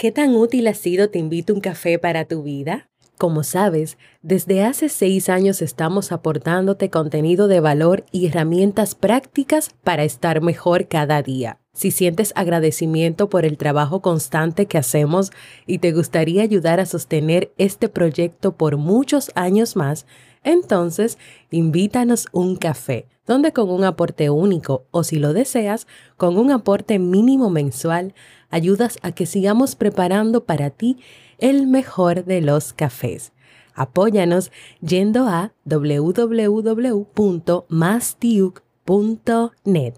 ¿Qué tan útil ha sido Te invito un café para tu vida? Como sabes, desde hace seis años estamos aportándote contenido de valor y herramientas prácticas para estar mejor cada día. Si sientes agradecimiento por el trabajo constante que hacemos y te gustaría ayudar a sostener este proyecto por muchos años más, entonces invítanos un café, donde con un aporte único o si lo deseas, con un aporte mínimo mensual, ayudas a que sigamos preparando para ti el mejor de los cafés. Apóyanos yendo a www.mastiuk.net.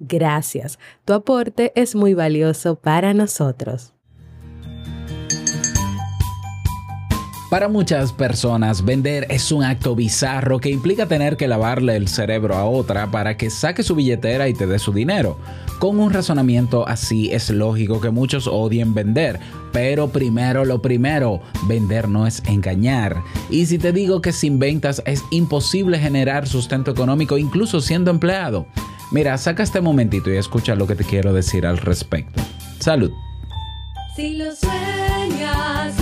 Gracias, tu aporte es muy valioso para nosotros. Para muchas personas, vender es un acto bizarro que implica tener que lavarle el cerebro a otra para que saque su billetera y te dé su dinero. Con un razonamiento así es lógico que muchos odien vender, pero primero lo primero, vender no es engañar. Y si te digo que sin ventas es imposible generar sustento económico incluso siendo empleado, mira, saca este momentito y escucha lo que te quiero decir al respecto. Salud. Si lo sueñas,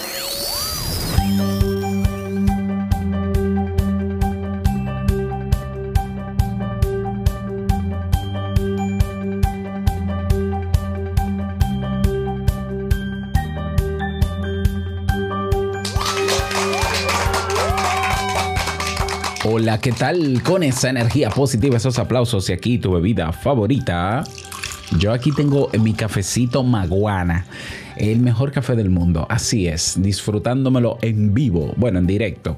Hola, ¿qué tal? Con esa energía positiva, esos aplausos y aquí tu bebida favorita. Yo aquí tengo mi cafecito Maguana, el mejor café del mundo. Así es, disfrutándomelo en vivo, bueno, en directo.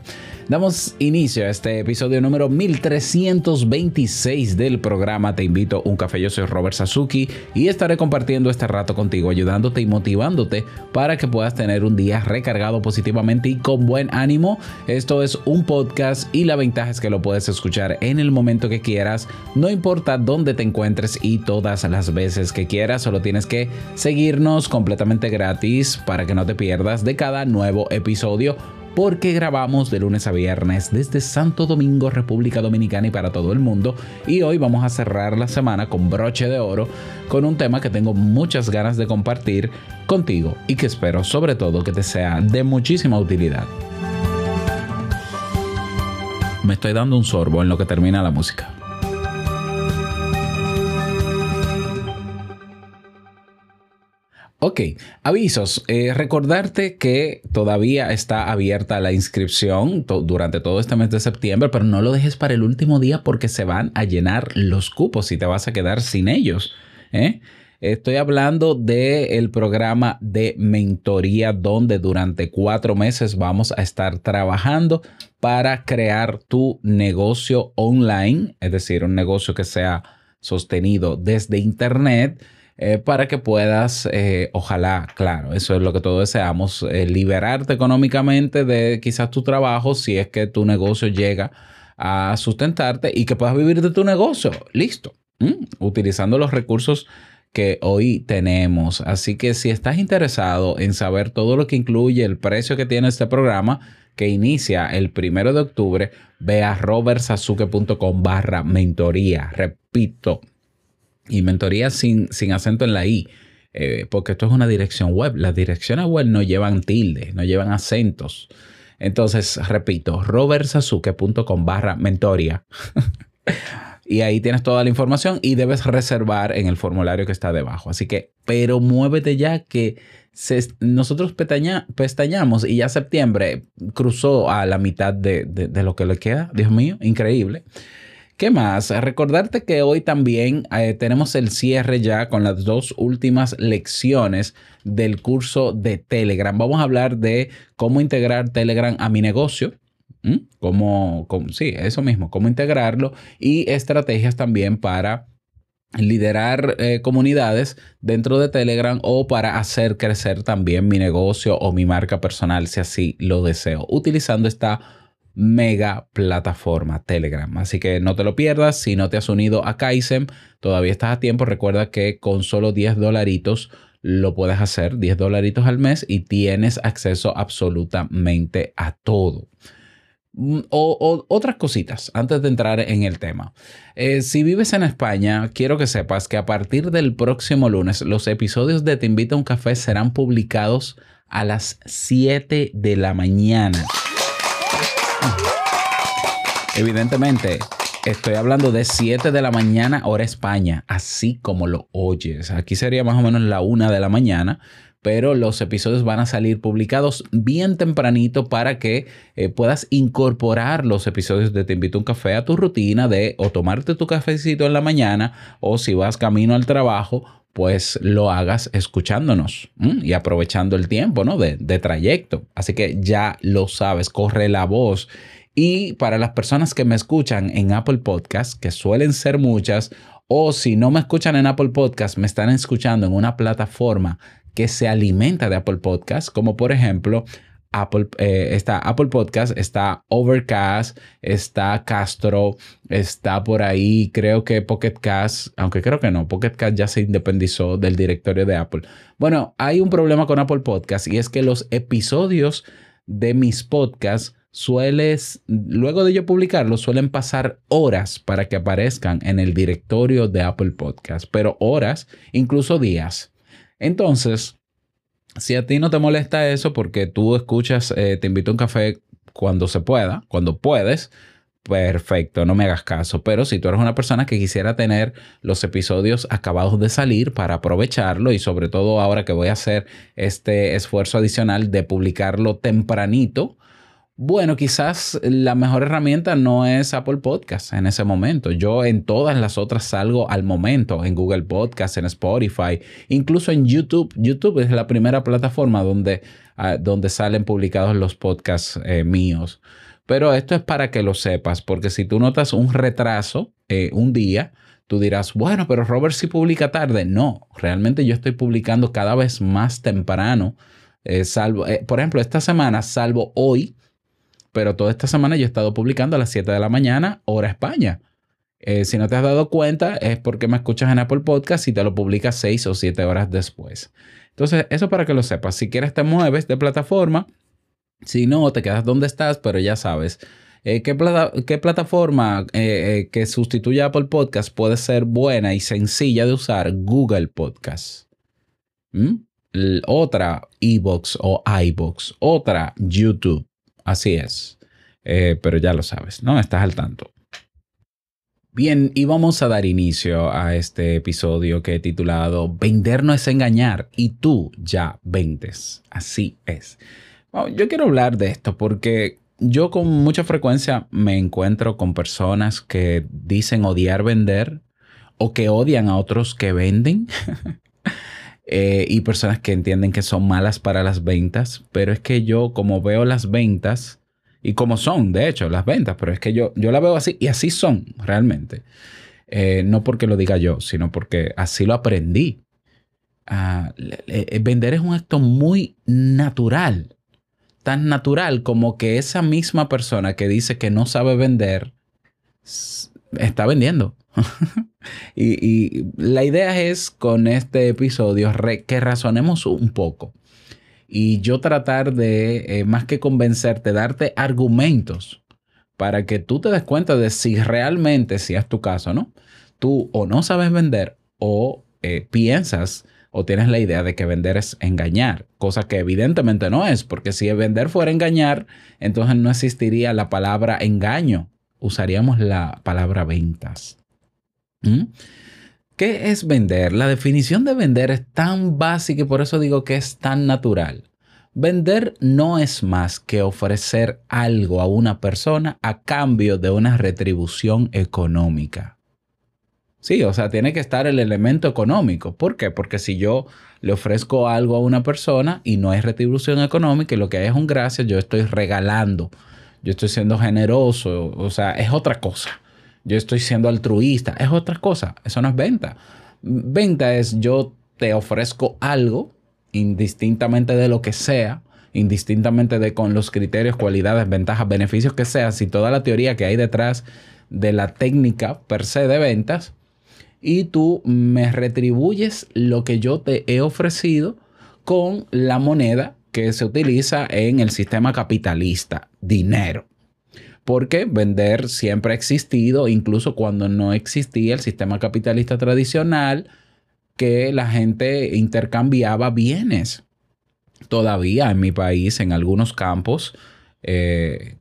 Damos inicio a este episodio número 1326 del programa Te invito a un café. Yo soy Robert Sasuki y estaré compartiendo este rato contigo, ayudándote y motivándote para que puedas tener un día recargado positivamente y con buen ánimo. Esto es un podcast y la ventaja es que lo puedes escuchar en el momento que quieras, no importa dónde te encuentres y todas las veces que quieras. Solo tienes que seguirnos completamente gratis para que no te pierdas de cada nuevo episodio porque grabamos de lunes a viernes desde Santo Domingo, República Dominicana y para todo el mundo. Y hoy vamos a cerrar la semana con broche de oro, con un tema que tengo muchas ganas de compartir contigo y que espero sobre todo que te sea de muchísima utilidad. Me estoy dando un sorbo en lo que termina la música. Ok, avisos. Eh, recordarte que todavía está abierta la inscripción durante todo este mes de septiembre, pero no lo dejes para el último día porque se van a llenar los cupos y te vas a quedar sin ellos. ¿eh? Estoy hablando del programa de mentoría donde durante cuatro meses vamos a estar trabajando para crear tu negocio online, es decir, un negocio que sea sostenido desde Internet eh, para que puedas, eh, ojalá, claro, eso es lo que todos deseamos, eh, liberarte económicamente de quizás tu trabajo si es que tu negocio llega a sustentarte y que puedas vivir de tu negocio. Listo. Utilizando los recursos que hoy tenemos. Así que si estás interesado en saber todo lo que incluye el precio que tiene este programa, que inicia el primero de octubre, ve a robertsazuke.com barra mentoría. Repito, y mentoría sin, sin acento en la I, eh, porque esto es una dirección web. Las direcciones web no llevan tilde, no llevan acentos. Entonces, repito, robertsazuke.com barra mentoría. y ahí tienes toda la información y debes reservar en el formulario que está debajo. Así que, pero muévete ya que se- nosotros pestaña- pestañamos y ya septiembre cruzó a la mitad de, de- de lo que le queda. Dios mío, increíble. ¿Qué más? Recordarte que hoy también eh, tenemos el cierre ya con las dos últimas lecciones del curso de Telegram. Vamos a hablar de cómo integrar Telegram a mi negocio. Cómo, cómo- sí, eso mismo, cómo integrarlo y estrategias también para liderar eh, comunidades dentro de Telegram o para hacer crecer también mi negocio o mi marca personal si así lo deseo, utilizando esta mega plataforma Telegram. Así que no te lo pierdas. Si no te has unido a Kaizen, todavía estás a tiempo. Recuerda que con solo 10 dolaritos lo puedes hacer, 10 dolaritos al mes y tienes acceso absolutamente a todo. Mm, O, otras cositas antes de entrar en el tema. Eh, si vives en España, quiero que sepas que a partir del próximo lunes los episodios de Te invito a un café serán publicados a las 7 de la mañana. Evidentemente, estoy hablando de 7 de la mañana hora España, así como lo oyes. Aquí sería más o menos la 1 de la mañana, pero los episodios van a salir publicados bien tempranito para que eh, puedas incorporar los episodios de Te invito a un café a tu rutina de o tomarte tu cafecito en la mañana o si vas camino al trabajo, pues lo hagas escuchándonos y aprovechando el tiempo ¿no? de, de trayecto. Así que ya lo sabes, corre la voz. Y para las personas que me escuchan en Apple Podcast, que suelen ser muchas, o si no me escuchan en Apple Podcast, me están escuchando en una plataforma que se alimenta de Apple Podcast, como por ejemplo Apple, eh, está Apple Podcast, está Overcast, está Castro, está por ahí, creo que Pocket Cast, aunque creo que no, Pocket Cast ya se independizó del directorio de Apple. Bueno, hay un problema con Apple Podcast y es que los episodios de mis podcasts sueles, luego de yo publicarlos, suelen pasar horas para que aparezcan en el directorio de Apple Podcast, pero horas, incluso días. Entonces, si a ti no te molesta eso porque tú escuchas, eh, te invito a un café cuando se pueda, cuando puedes, perfecto, no me hagas caso. Pero si tú eres una persona que quisiera tener los episodios acabados de salir para aprovecharlo y sobre todo ahora que voy a hacer este esfuerzo adicional de publicarlo tempranito, bueno, quizás la mejor herramienta no es Apple Podcast en ese momento. Yo en todas las otras salgo al momento, en Google Podcast, en Spotify, incluso en YouTube. YouTube es la primera plataforma donde, ah, donde salen publicados los podcasts eh, míos. Pero esto es para que lo sepas, porque si tú notas un retraso eh, un día, tú dirás, bueno, pero Robert sí publica tarde. No, realmente yo estoy publicando cada vez más temprano. eh, salvo, por ejemplo, esta semana, salvo hoy, pero toda esta semana yo he estado publicando a las 7 de la mañana, hora España. Eh, si no te has dado cuenta, es porque me escuchas en Apple Podcast y te lo publicas 6 o 7 horas después. Entonces, eso para que lo sepas. Si quieres, te mueves de plataforma. Si no, te quedas donde estás, pero ya sabes. Eh, ¿qué, plata- qué plataforma eh, que sustituye a Apple Podcast puede ser buena y sencilla de usar? Google Podcast. ¿Mm? Otra, Evox o iBox. Otra, YouTube. Así es. Eh, pero ya lo sabes, ¿no? Estás al tanto. Bien, y vamos a dar inicio a este episodio que he titulado Vender no es engañar y tú ya vendes. Así es. Yo quiero hablar de esto porque yo con mucha frecuencia me encuentro con personas que dicen odiar vender o que odian a otros que venden. Eh, y personas que entienden que son malas para las ventas, pero es que yo como veo las ventas y como son, de hecho, las ventas, pero es que yo, yo la veo así y así son realmente. Eh, no porque lo diga yo, sino porque así lo aprendí. Ah, le- vender es un acto muy natural, tan natural como que esa misma persona que dice que no sabe vender está vendiendo. y, la idea es con este episodio que razonemos un poco y yo tratar de, eh, más que convencerte, darte argumentos para que tú te des cuenta de si realmente, si es tu caso, ¿no? Tú o no sabes vender o eh, piensas o tienes la idea de que vender es engañar, cosa que evidentemente no es, porque si vender fuera engañar, entonces no existiría la palabra engaño, usaríamos la palabra ventas. ¿Mm? ¿Qué es vender? La definición de vender es tan básica y por eso digo que es tan natural. Vender no es más que ofrecer algo a una persona a cambio de una retribución económica. Sí, o sea, tiene que estar el elemento económico. ¿Por qué? Porque si yo le ofrezco algo a una persona y no hay retribución económica y lo que hay es un gracias, yo estoy regalando yo estoy siendo generoso, o sea, es otra cosa. Yo estoy siendo altruista, es otra cosa. Eso no es venta. Venta es yo te ofrezco algo, indistintamente de lo que sea, indistintamente de con los criterios, cualidades, ventajas, beneficios que sea, si toda la teoría que hay detrás de la técnica per se de ventas, y tú me retribuyes lo que yo te he ofrecido con la moneda que se utiliza en el sistema capitalista, dinero. Porque vender siempre ha existido, incluso cuando no existía el sistema capitalista tradicional, que la gente intercambiaba bienes. Todavía en mi país, en algunos campos, eh,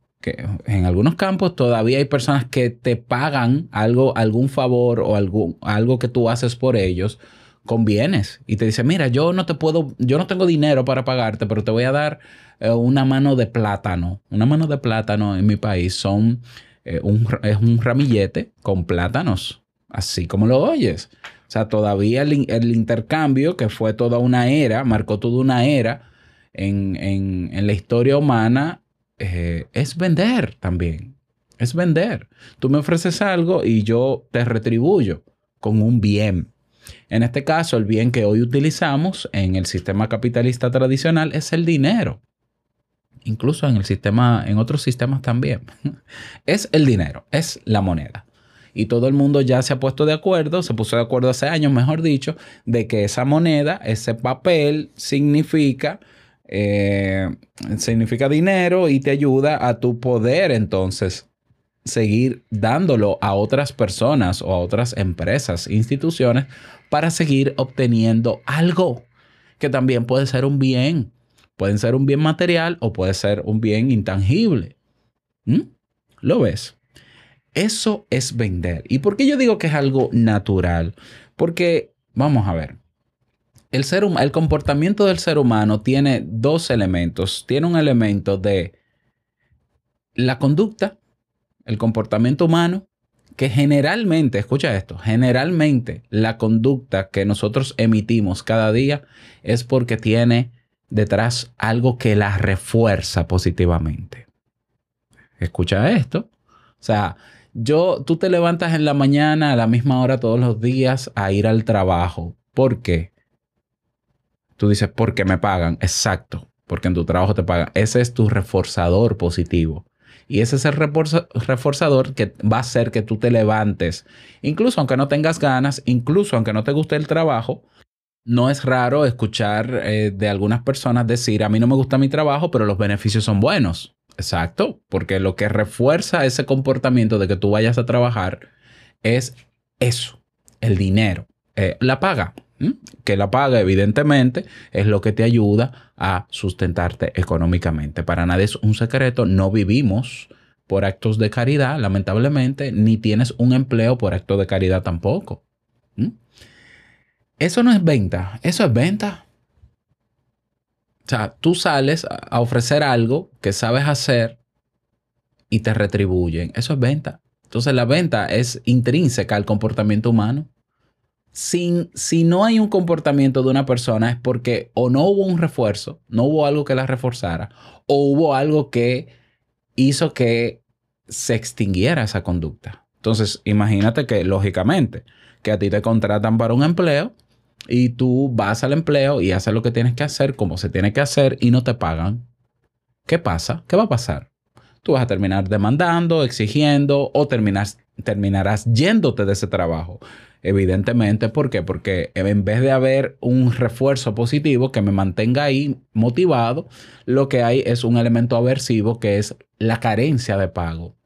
en algunos campos todavía hay personas que te pagan algo, algún favor o algo que tú haces por ellos con bienes y te dicen, mira, yo no te puedo, yo no tengo dinero para pagarte, pero te voy a dar eh, una mano de plátano. Una mano de plátano en mi país son eh, un, es un ramillete con plátanos, así como lo oyes. O sea, todavía el, el intercambio, que fue toda una era, marcó toda una era en, en- en la historia humana, eh, es vender también. Es vender. Tú me ofreces algo y yo te retribuyo con un bien. En este caso, el bien que hoy utilizamos en el sistema capitalista tradicional es el dinero. Incluso en el sistema, en otros sistemas también. Es el dinero, es la moneda. Y todo el mundo ya se ha puesto de acuerdo, se puso de acuerdo hace años, mejor dicho, de que esa moneda, ese papel, significa, eh, significa dinero y te ayuda a tu poder entonces seguir dándolo a otras personas o a otras empresas, instituciones, para seguir obteniendo algo que también puede ser un bien. Puede ser un bien material o puede ser un bien intangible. ¿Mm? ¿Lo ves? Eso es vender. ¿Y por qué yo digo que es algo natural? Porque, vamos a ver, el, ser el comportamiento del ser humano tiene dos elementos. Tiene un elemento de la conducta, el comportamiento humano, que generalmente, escucha esto, generalmente la conducta que nosotros emitimos cada día es porque tiene detrás algo que la refuerza positivamente. Escucha esto. O sea, yo, tú te levantas en la mañana a la misma hora todos los días a ir al trabajo. ¿Por qué? Tú dices, porque me pagan. Exacto, porque en tu trabajo te pagan. Ese es tu reforzador positivo. Y ese es el reforzador que va a hacer que tú te levantes. Incluso aunque no tengas ganas, incluso aunque no te guste el trabajo, no es raro escuchar eh, de algunas personas decir, a mí no me gusta mi trabajo, pero los beneficios son buenos. Exacto, porque lo que refuerza ese comportamiento de que tú vayas a trabajar es eso, el dinero, Eh, la paga. ¿M? Que la paga, evidentemente, es lo que te ayuda a sustentarte económicamente. Para nadie es un secreto, no vivimos por actos de caridad, lamentablemente, ni tienes un empleo por acto de caridad tampoco. ¿m? Eso no es venta, eso es venta. O sea, tú sales a ofrecer algo que sabes hacer y te retribuyen. Eso es venta. Entonces la venta es intrínseca al comportamiento humano. Si no hay un comportamiento de una persona es porque o no hubo un refuerzo, no hubo algo que la reforzara, o hubo algo que hizo que se extinguiera esa conducta. Entonces, imagínate que, lógicamente, que a ti te contratan para un empleo y tú vas al empleo y haces lo que tienes que hacer como se tiene que hacer y no te pagan. ¿Qué pasa? ¿Qué va a pasar? Tú vas a terminar demandando, exigiendo o terminas, terminarás yéndote de ese trabajo. Evidentemente, ¿por qué? Porque en vez de haber un refuerzo positivo que me mantenga ahí motivado, lo que hay es un elemento aversivo que es la carencia de pago.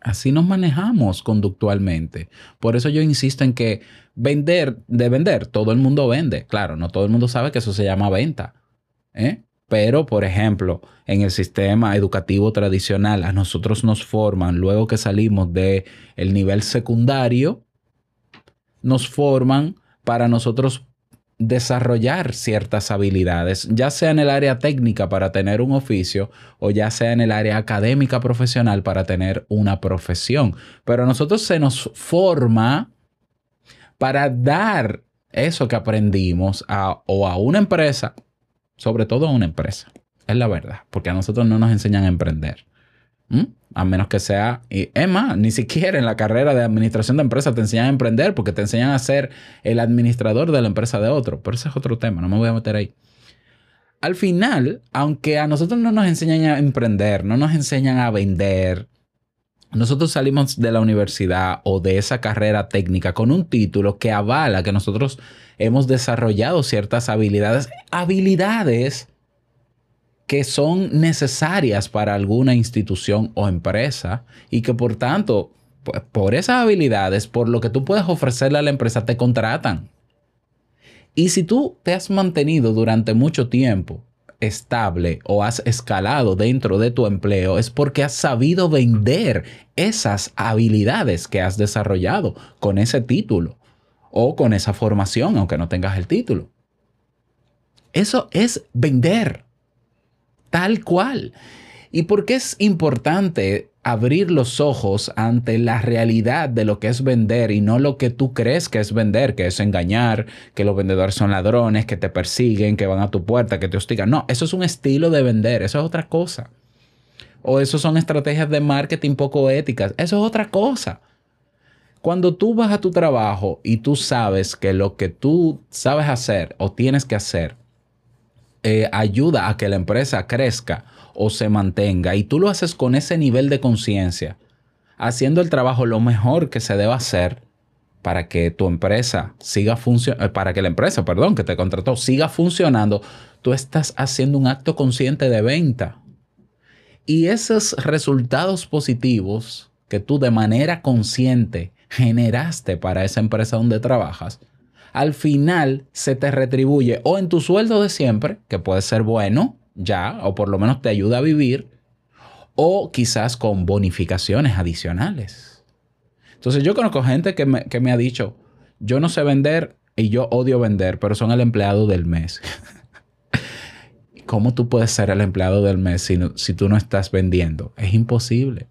Así nos manejamos conductualmente. Por eso yo insisto en que vender, de vender, todo el mundo vende. Claro, no todo el mundo sabe que eso se llama venta. ¿eh? Pero, por ejemplo, en el sistema educativo tradicional, a nosotros nos forman, luego que salimos del el nivel secundario, nos forman para nosotros desarrollar ciertas habilidades, ya sea en el área técnica para tener un oficio o ya sea en el área académica profesional para tener una profesión. Pero a nosotros se nos forma para dar eso que aprendimos a, o a una empresa, sobre todo a una empresa. Es la verdad. Porque a nosotros no nos enseñan a emprender. ¿Mm? A menos que sea... Y es más, ni siquiera en la carrera de administración de empresas te enseñan a emprender porque te enseñan a ser el administrador de la empresa de otro. Pero ese es otro tema. No me voy a meter ahí. Al final, aunque a nosotros no nos enseñan a emprender, no nos enseñan a vender, nosotros salimos de la universidad o de esa carrera técnica con un título que avala que nosotros hemos desarrollado ciertas habilidades, habilidades que son necesarias para alguna institución o empresa y que por tanto, pues, por esas habilidades, por lo que tú puedes ofrecerle a la empresa, te contratan. Y si tú te has mantenido durante mucho tiempo estable o has escalado dentro de tu empleo, es porque has sabido vender esas habilidades que has desarrollado con ese título o con esa formación, aunque no tengas el título. Eso es vender, tal cual. ¿Y por qué es importante abrir los ojos ante la realidad de lo que es vender y no lo que tú crees que es vender, que es engañar, que los vendedores son ladrones, que te persiguen, que van a tu puerta, que te hostigan? No, eso es un estilo de vender, eso es otra cosa. O eso son estrategias de marketing poco éticas, eso es otra cosa. Cuando tú vas a tu trabajo y tú sabes que lo que tú sabes hacer o tienes que hacer eh, ayuda a que la empresa crezca o se mantenga y tú lo haces con ese nivel de conciencia, haciendo el trabajo lo mejor que se debe hacer para que tu empresa siga funcionando, para que la empresa, perdón, que te contrató siga funcionando, tú estás haciendo un acto consciente de venta. Y esos resultados positivos que tú de manera consciente generaste para esa empresa donde trabajas, al final se te retribuye o en tu sueldo de siempre, que puede ser bueno, ya, o por lo menos te ayuda a vivir, o quizás con bonificaciones adicionales. Entonces yo conozco gente que me, que me ha dicho, yo no sé vender y yo odio vender, pero son el empleado del mes. ¿Cómo tú puedes ser el empleado del mes si, no- si tú no estás vendiendo? Es imposible.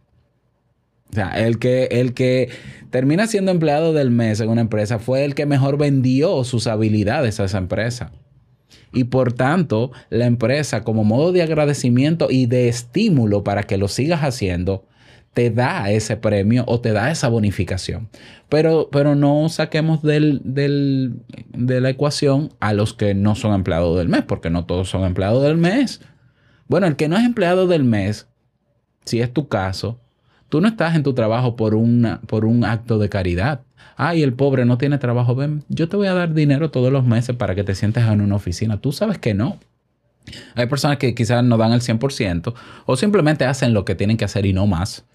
O sea, el que, el que termina siendo empleado del mes en una empresa fue el que mejor vendió sus habilidades a esa empresa. Y por tanto, la empresa, como modo de agradecimiento y de estímulo para que lo sigas haciendo, te da ese premio o te da esa bonificación. Pero, pero no saquemos del, del- de la ecuación a los que no son empleados del mes, porque no todos son empleados del mes. Bueno, el que no es empleado del mes, si es tu caso, tú no estás en tu trabajo por, una, por un acto de caridad. Ay, el pobre no tiene trabajo. Ven, yo te voy a dar dinero todos los meses para que te sientes en una oficina. Tú sabes que no. Hay personas que quizás no dan el 100% o simplemente hacen lo que tienen que hacer y no más.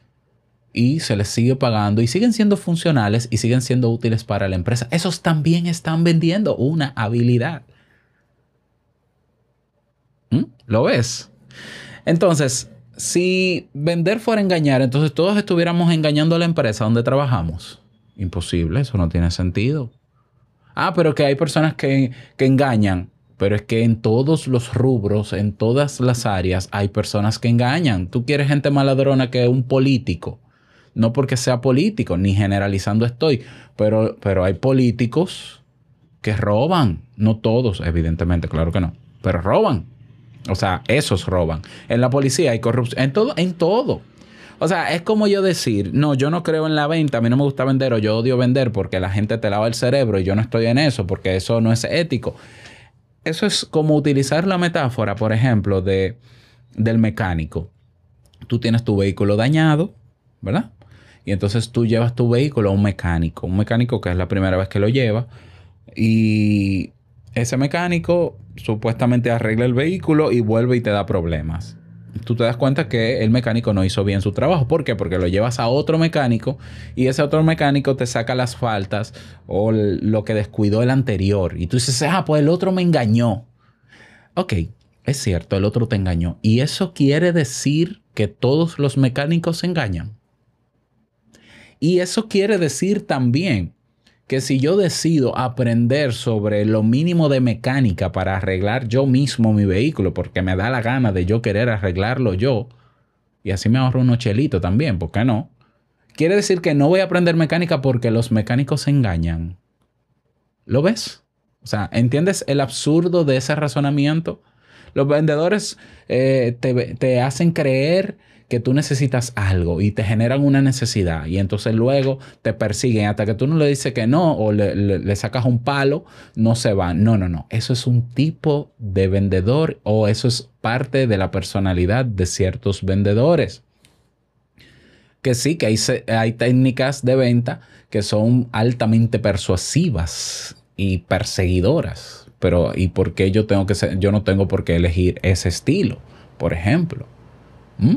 Y se les sigue pagando y siguen siendo funcionales y siguen siendo útiles para la empresa. Esos también están vendiendo una habilidad. ¿Mm? ¿Lo ves? Entonces, si vender fuera engañar, entonces todos estuviéramos engañando a la empresa donde trabajamos. Imposible, eso no tiene sentido. Ah, pero que hay personas que, que engañan. Pero es que en todos los rubros, en todas las áreas, hay personas que engañan. Tú quieres gente más ladrona que un político. No porque sea político, ni generalizando estoy, pero, pero hay políticos que roban. No todos, evidentemente, claro que no. Pero roban. O sea, esos roban. En la policía hay corrupción. En todo, en todo. O sea, es como yo decir, no, yo no creo en la venta, a mí no me gusta vender o yo odio vender porque la gente te lava el cerebro y yo no estoy en eso porque eso no es ético. Eso es como utilizar la metáfora, por ejemplo, de, del mecánico. Tú tienes tu vehículo dañado, ¿verdad? Y entonces tú llevas tu vehículo a un mecánico, un mecánico que es la primera vez que lo lleva y ese mecánico supuestamente arregla el vehículo y vuelve y te da problemas. Tú te das cuenta que el mecánico no hizo bien su trabajo. ¿Por qué? Porque lo llevas a otro mecánico y ese otro mecánico te saca las faltas o lo que descuidó el anterior. Y tú dices, ah, pues el otro me engañó. Ok, es cierto, el otro te engañó. ¿Y eso quiere decir que todos los mecánicos se engañan? Y eso quiere decir también que si yo decido aprender sobre lo mínimo de mecánica para arreglar yo mismo mi vehículo, porque me da la gana de yo querer arreglarlo yo, y así me ahorro unos chelitos también, ¿por qué no? Quiere decir que no voy a aprender mecánica porque los mecánicos se engañan. ¿Lo ves? O sea, ¿entiendes el absurdo de ese razonamiento? Los vendedores eh, te, te hacen creer que tú necesitas algo y te generan una necesidad y entonces luego te persiguen hasta que tú no le dices que no o le, le- sacas un palo, no se van. No, no, no. Eso es un tipo de vendedor o eso es parte de la personalidad de ciertos vendedores. Que sí, que hay, hay técnicas de venta que son altamente persuasivas y perseguidoras. Pero ¿y por qué yo tengo que ser, yo no tengo por qué elegir ese estilo? Por ejemplo. ¿Mm?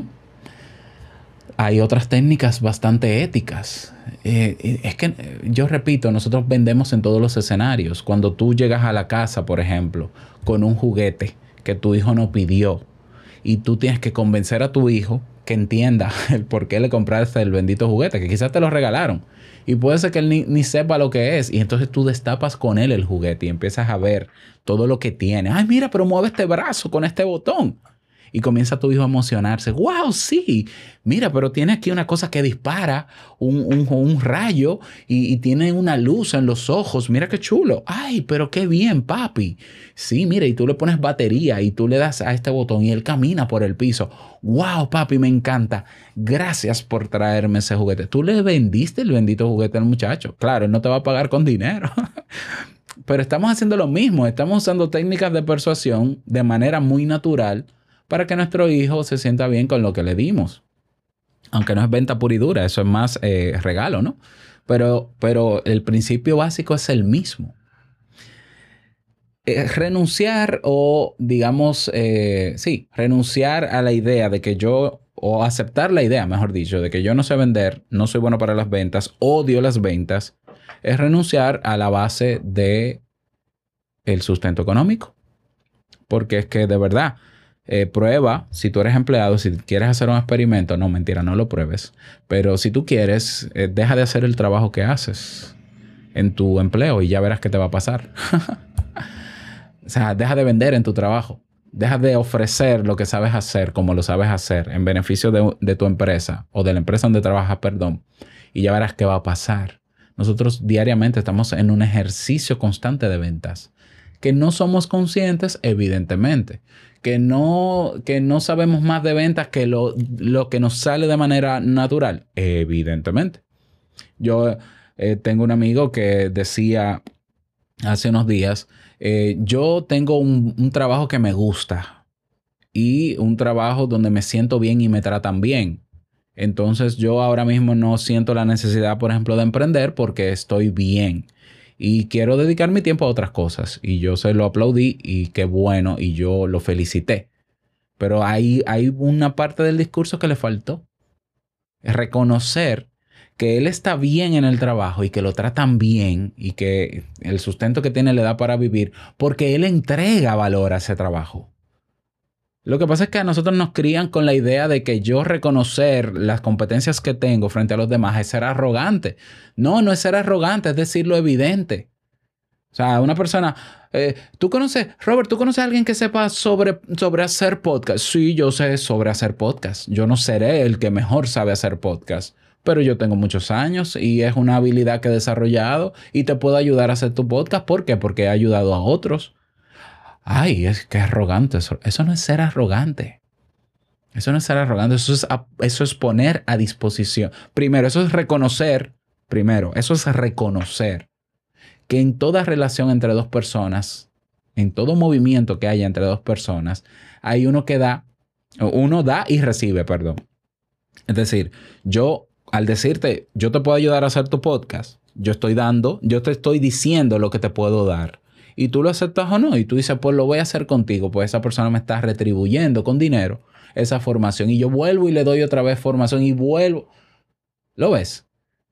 Hay otras técnicas bastante éticas. Eh, eh, es que eh, yo repito, nosotros vendemos en todos los escenarios. Cuando tú llegas a la casa, por ejemplo, con un juguete que tu hijo no pidió y tú tienes que convencer a tu hijo que entienda el por qué le compraste el bendito juguete, que quizás te lo regalaron. Y puede ser que él ni, ni sepa lo que es. Y entonces tú destapas con él el juguete y empiezas a ver todo lo que tiene. Ay, mira, pero mueve este brazo con este botón. Y comienza tu hijo a emocionarse. ¡Wow! Sí. Mira, pero tiene aquí una cosa que dispara un, un- rayo y, y tiene una luz en los ojos. Mira qué chulo. ¡Ay, pero qué bien, papi! Sí, mira, y tú le pones batería y tú le das a este botón y él camina por el piso. ¡Wow, papi! Me encanta. Gracias por traerme ese juguete. Tú le vendiste el bendito juguete al muchacho. Claro, él no te va a pagar con dinero. Pero estamos haciendo lo mismo. Estamos usando técnicas de persuasión de manera muy natural para que nuestro hijo se sienta bien con lo que le dimos. Aunque no es venta pura y dura, eso es más eh, regalo, ¿no? Pero, pero el principio básico es el mismo. Eh, renunciar o, digamos, eh, sí, renunciar a la idea de que yo, o aceptar la idea, mejor dicho, de que yo no sé vender, no soy bueno para las ventas, odio las ventas, es renunciar a la base de el sustento económico. Porque es que de verdad, eh, prueba, si tú eres empleado, si quieres hacer un experimento, no, mentira, no lo pruebes. Pero si tú quieres, eh, deja de hacer el trabajo que haces en tu empleo y ya verás qué te va a pasar. o sea, deja de vender en tu trabajo. Deja de ofrecer lo que sabes hacer como lo sabes hacer en beneficio de, de tu empresa o de la empresa donde trabajas, perdón. Y ya verás qué va a pasar. Nosotros diariamente estamos en un ejercicio constante de ventas que no somos conscientes, evidentemente, que no, que no sabemos más de ventas que lo, lo que nos sale de manera natural, evidentemente. Yo eh, tengo un amigo que decía hace unos días, eh, yo tengo un, un trabajo que me gusta y un trabajo donde me siento bien y me tratan bien. Entonces yo ahora mismo no siento la necesidad, por ejemplo, de emprender porque estoy bien y quiero dedicar mi tiempo a otras cosas. Y yo se lo aplaudí y qué bueno y yo lo felicité. Pero hay, hay una parte del discurso que le faltó. Reconocer que él está bien en el trabajo y que lo tratan bien y que el sustento que tiene le da para vivir porque él entrega valor a ese trabajo. Lo que pasa es que a nosotros nos crían con la idea de que yo reconocer las competencias que tengo frente a los demás es ser arrogante. No, no es ser arrogante, es decir lo evidente. O sea, una persona, eh, tú conoces, Robert, ¿tú conoces a alguien que sepa sobre, sobre hacer podcast? Sí, yo sé sobre hacer podcast. Yo no seré el que mejor sabe hacer podcast, pero yo tengo muchos años y es una habilidad que he desarrollado y te puedo ayudar a hacer tu podcast. ¿Por qué? Porque he ayudado a otros. Ay, es que arrogante. Eso, eso no es ser arrogante. Eso no es ser arrogante. Eso es, eso es poner a disposición. Primero, eso es reconocer. Primero, eso es reconocer que en toda relación entre dos personas, en todo movimiento que haya entre dos personas, hay uno que da, uno da y recibe, perdón. Es decir, yo al decirte, yo te puedo ayudar a hacer tu podcast, yo estoy dando, yo te estoy diciendo lo que te puedo dar. Y tú lo aceptas o no, y tú dices, pues lo voy a hacer contigo, pues esa persona me está retribuyendo con dinero esa formación. Y yo vuelvo y le doy otra vez formación y vuelvo. ¿Lo ves?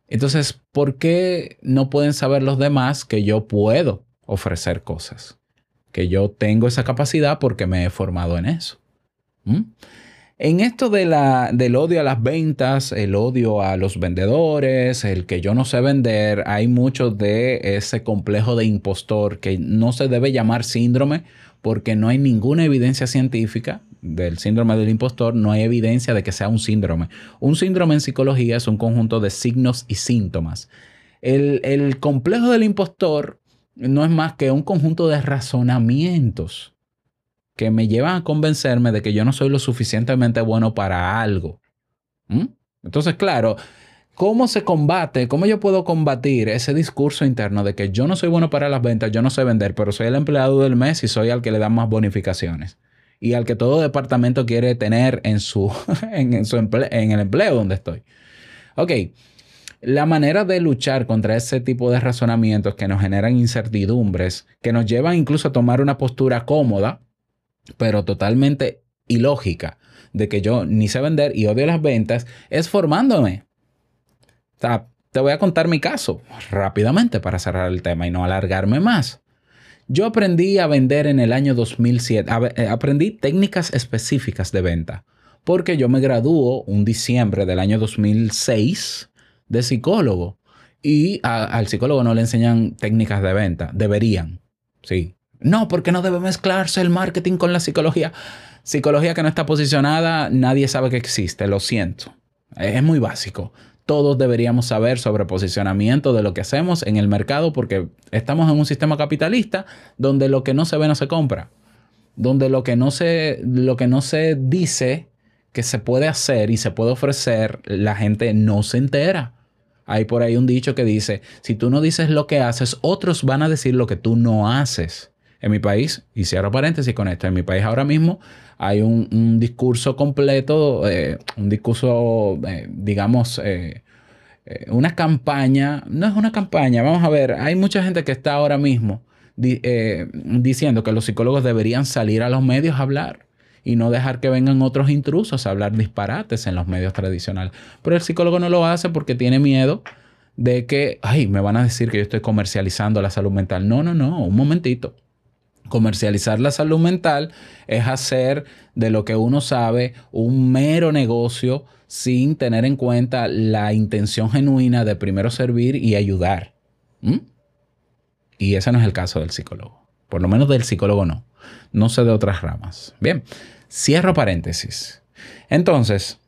Entonces, ¿por qué no pueden saber los demás que yo puedo ofrecer cosas? Que yo tengo esa capacidad porque me he formado en eso. ¿Mm? En esto de la, del odio a las ventas, el odio a los vendedores, el que yo no sé vender, hay mucho de ese complejo de impostor que no se debe llamar síndrome porque no hay ninguna evidencia científica del síndrome del impostor, no hay evidencia de que sea un síndrome. Un síndrome en psicología es un conjunto de signos y síntomas. El, el complejo del impostor no es más que un conjunto de razonamientos que me llevan a convencerme de que yo no soy lo suficientemente bueno para algo. ¿Mm? Entonces, claro, ¿cómo se combate? ¿Cómo yo puedo combatir ese discurso interno de que yo no soy bueno para las ventas, yo no sé vender, pero soy el empleado del mes y soy al que le dan más bonificaciones? Y al que todo departamento quiere tener en, su, en, su emple- en el empleo donde estoy. Ok, la manera de luchar contra ese tipo de razonamientos que nos generan incertidumbres, que nos llevan incluso a tomar una postura cómoda, pero totalmente ilógica, de que yo ni sé vender y odio las ventas, es formándome. O te voy a contar mi caso rápidamente para cerrar el tema y no alargarme más. Yo aprendí a vender en el año 2007, a- eh, aprendí técnicas específicas de venta, porque yo me graduó un diciembre del año 2006 de psicólogo y al psicólogo no le enseñan técnicas de venta, deberían, sí. No, porque no debe mezclarse el marketing con la psicología. Psicología que no está posicionada, nadie sabe que existe, lo siento. Es muy básico. Todos deberíamos saber sobre posicionamiento de lo que hacemos en el mercado porque estamos en un sistema capitalista donde lo que no se ve no se compra. Donde lo que no se, lo que no se dice que se puede hacer y se puede ofrecer, la gente no se entera. Hay por ahí un dicho que dice, si tú no dices lo que haces, otros van a decir lo que tú no haces. En mi país, y cierro paréntesis con esto, en mi país ahora mismo hay un, discurso completo, eh, un discurso, eh, digamos, eh, una campaña, no es una campaña, vamos a ver, hay mucha gente que está ahora mismo di- diciendo que los psicólogos deberían salir a los medios a hablar y no dejar que vengan otros intrusos a hablar disparates en los medios tradicionales. Pero el psicólogo no lo hace porque tiene miedo de que, ay, me van a decir que yo estoy comercializando la salud mental. No, no, no, un momentito. Comercializar la salud mental es hacer de lo que uno sabe un mero negocio sin tener en cuenta la intención genuina de primero servir y ayudar. Y ese no es el caso del psicólogo. Por lo menos del psicólogo no. No sé de otras ramas. Bien, cierro paréntesis. Entonces,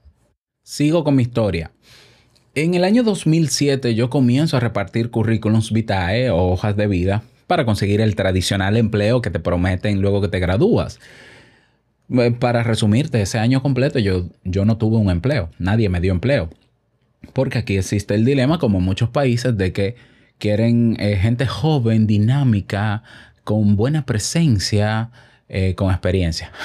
sigo con mi historia. En el año 2007 yo comienzo a repartir currículums vitae o hojas de vida para conseguir el tradicional empleo que te prometen luego que te gradúas. Eh, Para resumirte, ese año completo yo, yo no tuve un empleo, nadie me dio empleo. Porque aquí existe el dilema, como en muchos países, de que quieren eh, gente joven, dinámica, con buena presencia, eh, con experiencia.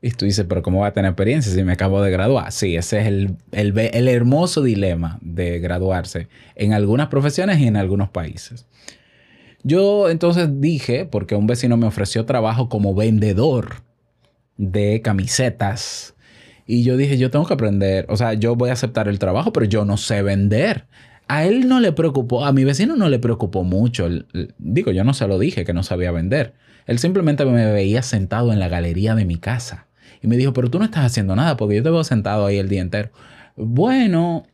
Y tú dices, pero ¿cómo va a tener experiencia si me acabo de graduar? Sí, ese es el, el el hermoso dilema de graduarse en algunas profesiones y en algunos países. Yo entonces dije, porque un vecino me ofreció trabajo como vendedor de camisetas. Y yo dije, yo tengo que aprender, o sea, yo voy a aceptar el trabajo, pero yo no sé vender. A él no le preocupó, a mi vecino no le preocupó mucho. Digo, yo no se lo dije que no sabía vender. Él simplemente me veía sentado en la galería de mi casa. Y me dijo, pero tú no estás haciendo nada porque yo te veo sentado ahí el día entero. Bueno,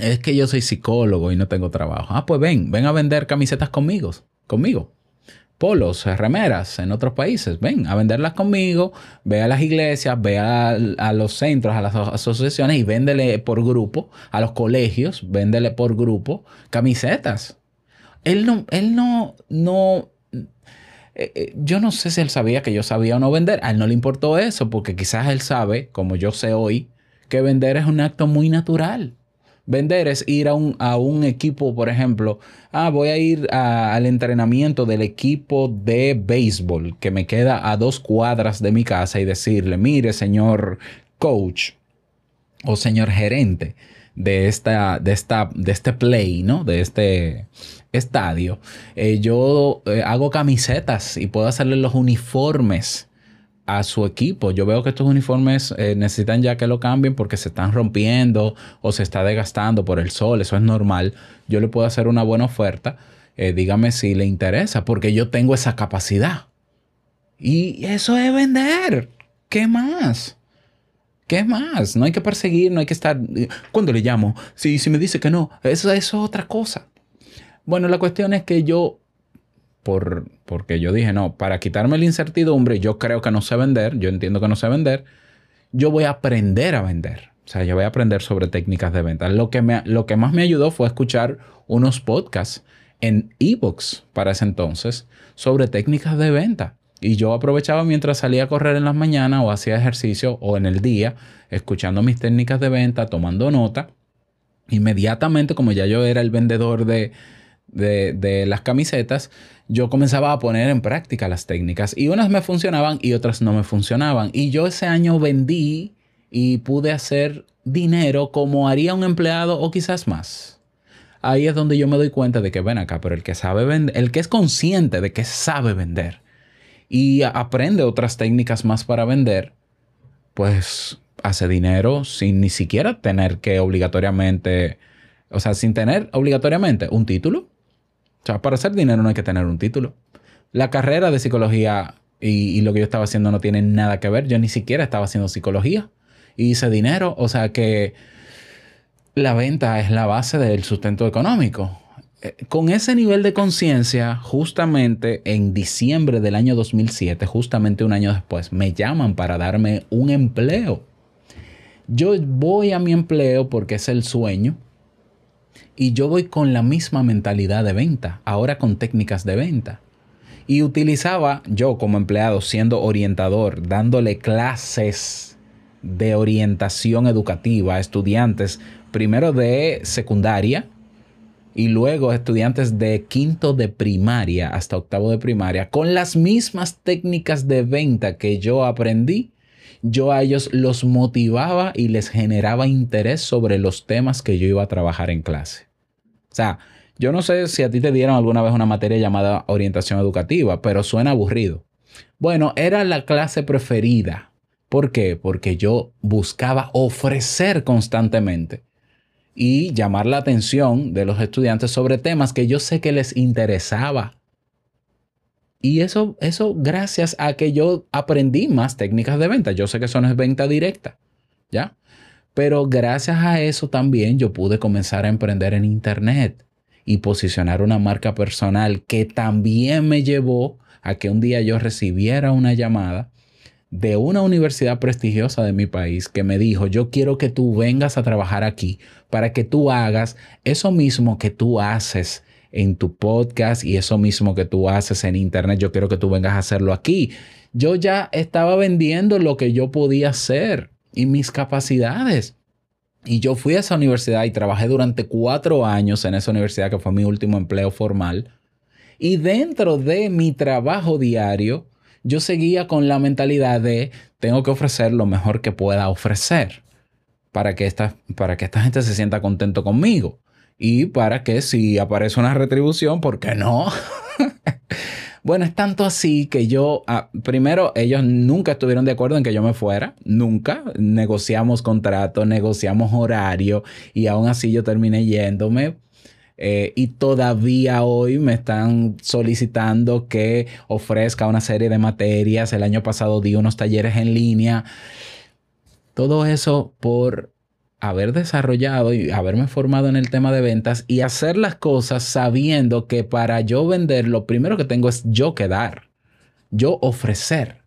es que yo soy psicólogo y no tengo trabajo. Ah, pues ven, ven a vender camisetas conmigo, conmigo. Polos, remeras en otros países. Ven a venderlas conmigo, ve a las iglesias, ve a, a los centros, a las aso- asociaciones y véndele por grupo, a los colegios, véndele por grupo camisetas. Él no, él no, no, eh, eh, yo no sé si él sabía que yo sabía o no vender. A él no le importó eso porque quizás él sabe, como yo sé hoy, que vender es un acto muy natural. Vender es ir a un, a un equipo, por ejemplo, ah, voy a ir a- al entrenamiento del equipo de béisbol que me queda a dos cuadras de mi casa y decirle, mire, señor coach o señor gerente de, esta, de, esta, de este play, ¿no? De este estadio, eh, yo eh, hago camisetas y puedo hacerle los uniformes a su equipo. Yo veo que estos uniformes eh, necesitan ya que lo cambien porque se están rompiendo o se está desgastando por el sol. Eso es normal. Yo le puedo hacer una buena oferta. Eh, dígame si le interesa porque yo tengo esa capacidad. Y eso es vender. ¿Qué más? ¿Qué más? No hay que perseguir, no hay que estar... ¿Cuándo le llamo? Si, si me dice que no, eso, eso es otra cosa. Bueno, la cuestión es que yo por, porque yo dije, no, para quitarme la incertidumbre, yo creo que no sé vender, yo entiendo que no sé vender, yo voy a aprender a vender. O sea, yo voy a aprender sobre técnicas de venta. Lo que, me, lo que más me ayudó fue escuchar unos podcasts en ebooks para ese entonces sobre técnicas de venta. Y yo aprovechaba mientras salía a correr en las mañanas o hacía ejercicio o en el día, escuchando mis técnicas de venta, tomando nota. Inmediatamente, como ya yo era el vendedor de, de, de las camisetas, yo comenzaba a poner en práctica las técnicas. Y unas me funcionaban y otras no me funcionaban. Y yo ese año vendí y pude hacer dinero como haría un empleado o quizás más. Ahí es donde yo me doy cuenta de que ven acá, pero el que sabe vender, el que es consciente de que sabe vender y aprende otras técnicas más para vender, pues hace dinero sin ni siquiera tener que obligatoriamente, o sea, sin tener obligatoriamente un título. Para hacer dinero no hay que tener un título. La carrera de psicología y, y lo que yo estaba haciendo no tiene nada que ver. Yo ni siquiera estaba haciendo psicología y hice dinero. O sea que la venta es la base del sustento económico. Eh, Con ese nivel de conciencia, justamente en diciembre del año 2007, justamente un año después, me llaman para darme un empleo. Yo voy a mi empleo porque es el sueño y yo voy con la misma mentalidad de venta, ahora con técnicas de venta. Y utilizaba yo como empleado, siendo orientador, dándole clases de orientación educativa a estudiantes, primero de secundaria y luego estudiantes de quinto de primaria hasta octavo de primaria, con las mismas técnicas de venta que yo aprendí, yo a ellos los motivaba y les generaba interés sobre los temas que yo iba a trabajar en clase. O sea, yo no sé si a ti te dieron alguna vez una materia llamada orientación educativa, pero suena aburrido. Bueno, era la clase preferida. ¿Por qué? Porque yo buscaba ofrecer constantemente y llamar la atención de los estudiantes sobre temas que yo sé que les interesaba. Y eso, eso gracias a que yo aprendí más técnicas de venta. Yo sé que eso no es venta directa, ¿ya? Pero gracias a eso también yo pude comenzar a emprender en Internet y posicionar una marca personal que también me llevó a que un día yo recibiera una llamada de una universidad prestigiosa de mi país que me dijo, yo quiero que tú vengas a trabajar aquí para que tú hagas eso mismo que tú haces en tu podcast y eso mismo que tú haces en internet, yo quiero que tú vengas a hacerlo aquí. Yo ya estaba vendiendo lo que yo podía hacer y mis capacidades. Y yo fui a esa universidad y trabajé durante cuatro años en esa universidad que fue mi último empleo formal. Y dentro de mi trabajo diario, yo seguía con la mentalidad de tengo que ofrecer lo mejor que pueda ofrecer para que esta, para que esta gente se sienta contento conmigo y para que si aparece una retribución, ¿por qué no? bueno, es tanto así que yo, ah, primero, ellos nunca estuvieron de acuerdo en que yo me fuera, nunca. Negociamos contrato, negociamos horario y aún así yo terminé yéndome eh, y todavía hoy me están solicitando que ofrezca una serie de materias. El año pasado di unos talleres en línea. Todo eso por haber desarrollado y haberme formado en el tema de ventas y hacer las cosas sabiendo que para yo vender lo primero que tengo es yo quedar, yo ofrecer.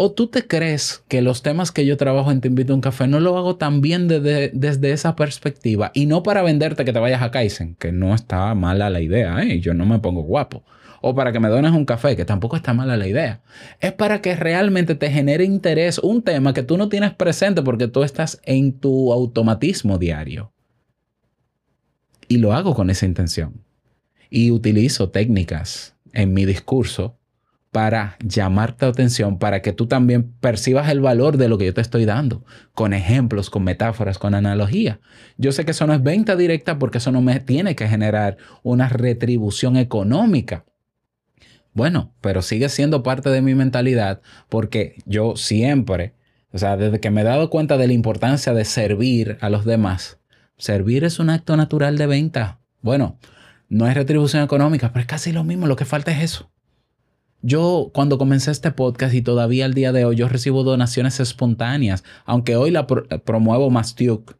¿O tú te crees que los temas que yo trabajo en Te Invito a un Café no lo hago también desde, desde esa perspectiva? Y no para venderte que te vayas a Kaizen, que no está mala la idea, ¿eh? yo no me pongo guapo. O para que me dones un café, que tampoco está mala la idea. Es para que realmente te genere interés un tema que tú no tienes presente porque tú estás en tu automatismo diario. Y lo hago con esa intención. Y utilizo técnicas en mi discurso para llamarte la atención, para que tú también percibas el valor de lo que yo te estoy dando, con ejemplos, con metáforas, con analogía. Yo sé que eso no es venta directa porque eso no me tiene que generar una retribución económica. Bueno, pero sigue siendo parte de mi mentalidad porque yo siempre, o sea, desde que me he dado cuenta de la importancia de servir a los demás, servir es un acto natural de venta. Bueno, no es retribución económica, pero es casi lo mismo, lo que falta es eso. Yo cuando comencé este podcast y todavía al día de hoy yo recibo donaciones espontáneas, aunque hoy la pro promuevo más Duke.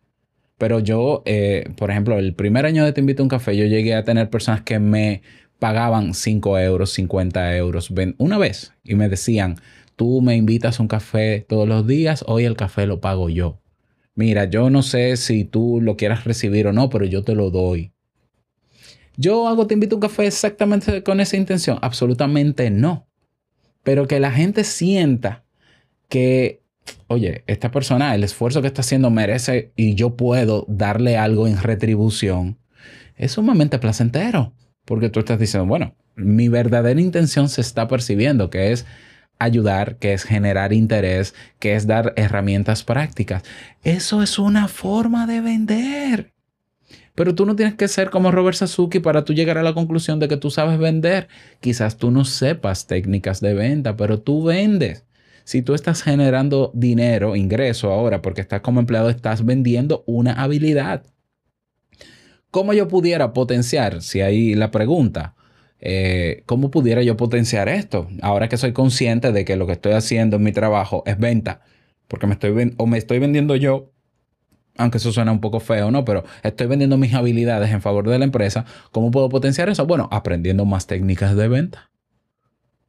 Pero yo, eh, por ejemplo, el primer año de Te Invito a un Café, yo llegué a tener personas que me pagaban 5 euros, 50 euros una vez y me decían, tú me invitas a un café todos los días, hoy el café lo pago yo. Mira, yo no sé si tú lo quieras recibir o no, pero yo te lo doy. Yo hago Te invito a un café exactamente con esa intención. Absolutamente no. pero que la gente sienta que, oye, esta persona, el esfuerzo que está haciendo merece y yo puedo darle algo en retribución, es sumamente placentero, porque tú estás diciendo, bueno, mi verdadera intención se está percibiendo, que es ayudar, que es generar interés, que es dar herramientas prácticas. Eso es una forma de vender. Pero tú no tienes que ser como Robert Sasuki para tú llegar a la conclusión de que tú sabes vender. Quizás tú no sepas técnicas de venta, pero tú vendes. Si tú estás generando dinero, ingreso ahora, porque estás como empleado, estás vendiendo una habilidad. ¿Cómo yo pudiera potenciar? Si ahí la pregunta, eh, ¿cómo pudiera yo potenciar esto? Ahora que soy consciente de que lo que estoy haciendo en mi trabajo es venta, porque me estoy o me estoy vendiendo yo, aunque eso suena un poco feo, ¿no? Pero estoy vendiendo mis habilidades en favor de la empresa. ¿Cómo puedo potenciar eso? Bueno, aprendiendo más técnicas de venta.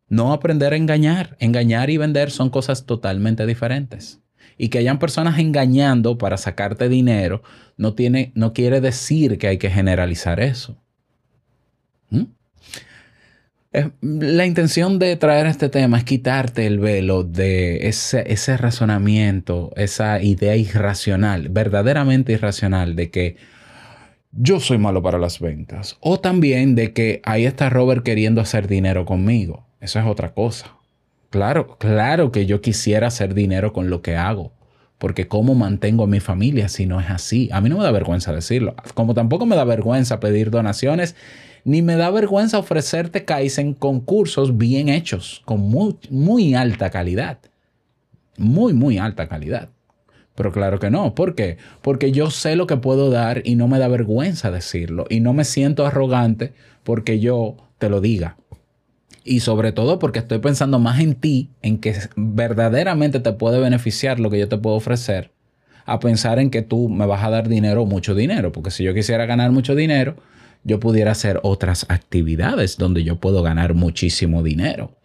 No aprender a engañar. Engañar y vender son cosas totalmente diferentes. Y que hayan personas engañando para sacarte dinero no, tiene, no quiere decir que hay que generalizar eso. ¿Mm? La intención de traer este tema es quitarte el velo de ese, ese razonamiento, esa idea irracional, verdaderamente irracional, de que yo soy malo para las ventas. O también de que ahí está Robert queriendo hacer dinero conmigo. Eso es otra cosa. Claro, claro que yo quisiera hacer dinero con lo que hago. Porque ¿cómo mantengo a mi familia si no es así? A mí no me da vergüenza decirlo. Como tampoco me da vergüenza pedir donaciones, ni me da vergüenza ofrecerte Kaizen con cursos bien hechos, con muy, muy alta calidad. Muy, muy alta calidad. Pero claro que no. ¿Por qué? Porque yo sé lo que puedo dar y no me da vergüenza decirlo. Y no me siento arrogante porque yo te lo diga. Y sobre todo porque estoy pensando más en ti, en que verdaderamente te puede beneficiar lo que yo te puedo ofrecer, a pensar en que tú me vas a dar dinero mucho dinero. Porque si yo quisiera ganar mucho dinero, yo pudiera hacer otras actividades donde yo puedo ganar muchísimo dinero.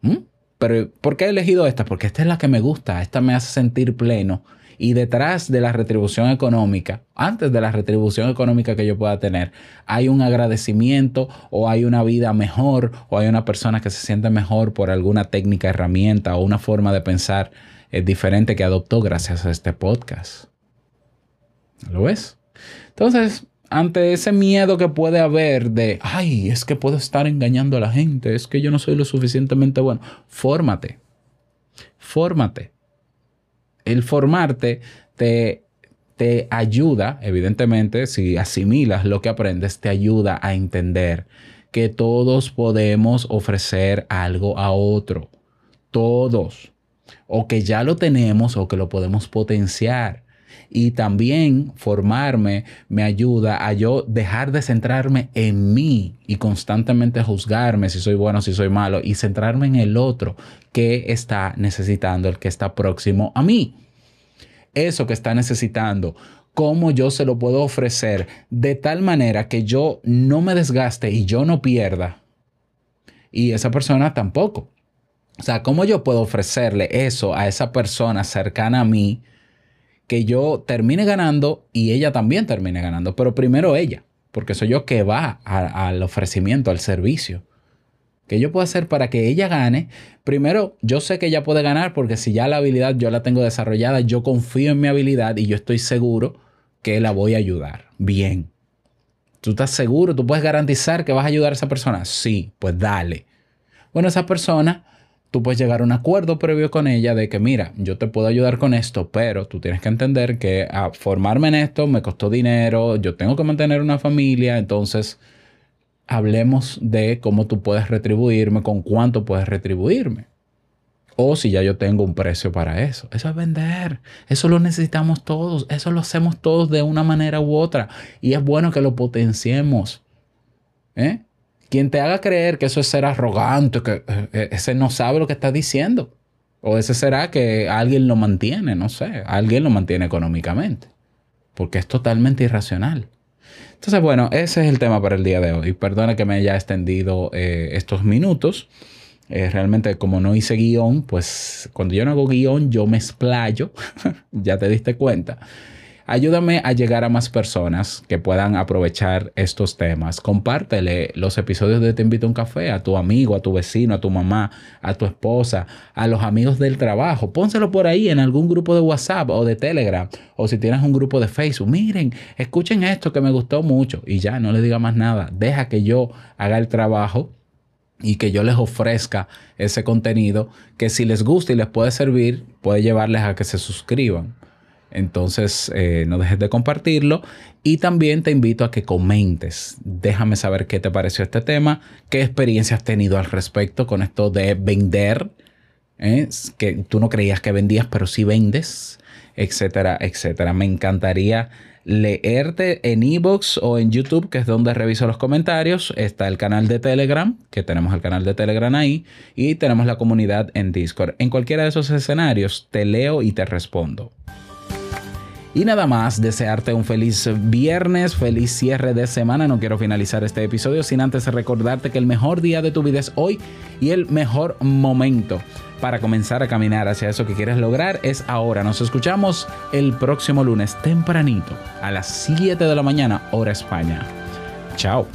¿Mm? Pero ¿por qué he elegido esta? Porque esta es la que me gusta, esta me hace sentir pleno. Y detrás de la retribución económica, antes de la retribución económica que yo pueda tener, hay un agradecimiento o hay una vida mejor o hay una persona que se siente mejor por alguna técnica, herramienta o una forma de pensar eh, diferente que adoptó gracias a este podcast. ¿Lo ves? Entonces, ante ese miedo que puede haber de, ay, es que puedo estar engañando a la gente, es que yo no soy lo suficientemente bueno, fórmate, fórmate. El formarte te, te ayuda, evidentemente, si asimilas lo que aprendes, te ayuda a entender que todos podemos ofrecer algo a otro. Todos. O que ya lo tenemos o que lo podemos potenciar. Y también formarme me ayuda a yo dejar de centrarme en mí y constantemente juzgarme si soy bueno, si soy malo y centrarme en el otro que está necesitando, el que está próximo a mí. Eso que está necesitando, cómo yo se lo puedo ofrecer de tal manera que yo no me desgaste y yo no pierda. Y esa persona tampoco. O sea, ¿cómo yo puedo ofrecerle eso a esa persona cercana a mí que yo termine ganando y ella también termine ganando? Pero primero ella, porque soy yo que va al ofrecimiento, al servicio. ¿Qué yo puedo hacer para que ella gane? Primero, yo sé que ella puede ganar porque si ya la habilidad yo la tengo desarrollada, yo confío en mi habilidad y yo estoy seguro que la voy a ayudar. Bien. ¿Tú estás seguro? ¿Tú puedes garantizar que vas a ayudar a esa persona? Sí, pues dale. Bueno, esa persona, tú puedes llegar a un acuerdo previo con ella de que, mira, yo te puedo ayudar con esto, pero tú tienes que entender que a formarme en esto me costó dinero, yo tengo que mantener una familia, entonces hablemos de cómo tú puedes retribuirme, con cuánto puedes retribuirme. O si ya yo tengo un precio para eso. Eso es vender. Eso lo necesitamos todos. Eso lo hacemos todos de una manera u otra. Y es bueno que lo potenciemos. ¿Eh? Quien te haga creer que eso es ser arrogante, que eh, ese no sabe lo que está diciendo. O ese será que alguien lo mantiene, no sé. Alguien lo mantiene económicamente. Porque es totalmente irracional. Entonces, bueno, ese es el tema para el día de hoy. Perdona que me haya extendido eh, estos minutos. Eh, realmente, como no hice guion, pues cuando yo no hago guion, yo me explayo. ya te diste cuenta. Ayúdame a llegar a más personas que puedan aprovechar estos temas. Compártele los episodios de Te invito a un café a tu amigo, a tu vecino, a tu mamá, a tu esposa, a los amigos del trabajo. Pónselo por ahí en algún grupo de WhatsApp o de Telegram o si tienes un grupo de Facebook. Miren, escuchen esto que me gustó mucho y ya no le diga más nada. Deja que yo haga el trabajo y que yo les ofrezca ese contenido que si les gusta y les puede servir, puede llevarles a que se suscriban. Entonces, eh, no dejes de compartirlo y también te invito a que comentes. Déjame saber qué te pareció este tema, qué experiencia has tenido al respecto con esto de vender, ¿eh? que tú no creías que vendías, pero sí vendes, etcétera, etcétera. Me encantaría leerte en Evox o en YouTube, que es donde reviso los comentarios. Está el canal de Telegram, que tenemos el canal de Telegram ahí, y tenemos la comunidad en Discord. En cualquiera de esos escenarios te leo y te respondo. Y nada más, desearte un feliz viernes, feliz cierre de semana. No quiero finalizar este episodio sin antes recordarte que el mejor día de tu vida es hoy y el mejor momento para comenzar a caminar hacia eso que quieres lograr es ahora. Nos escuchamos el próximo lunes tempranito a las 7 de la mañana, hora España. Chao.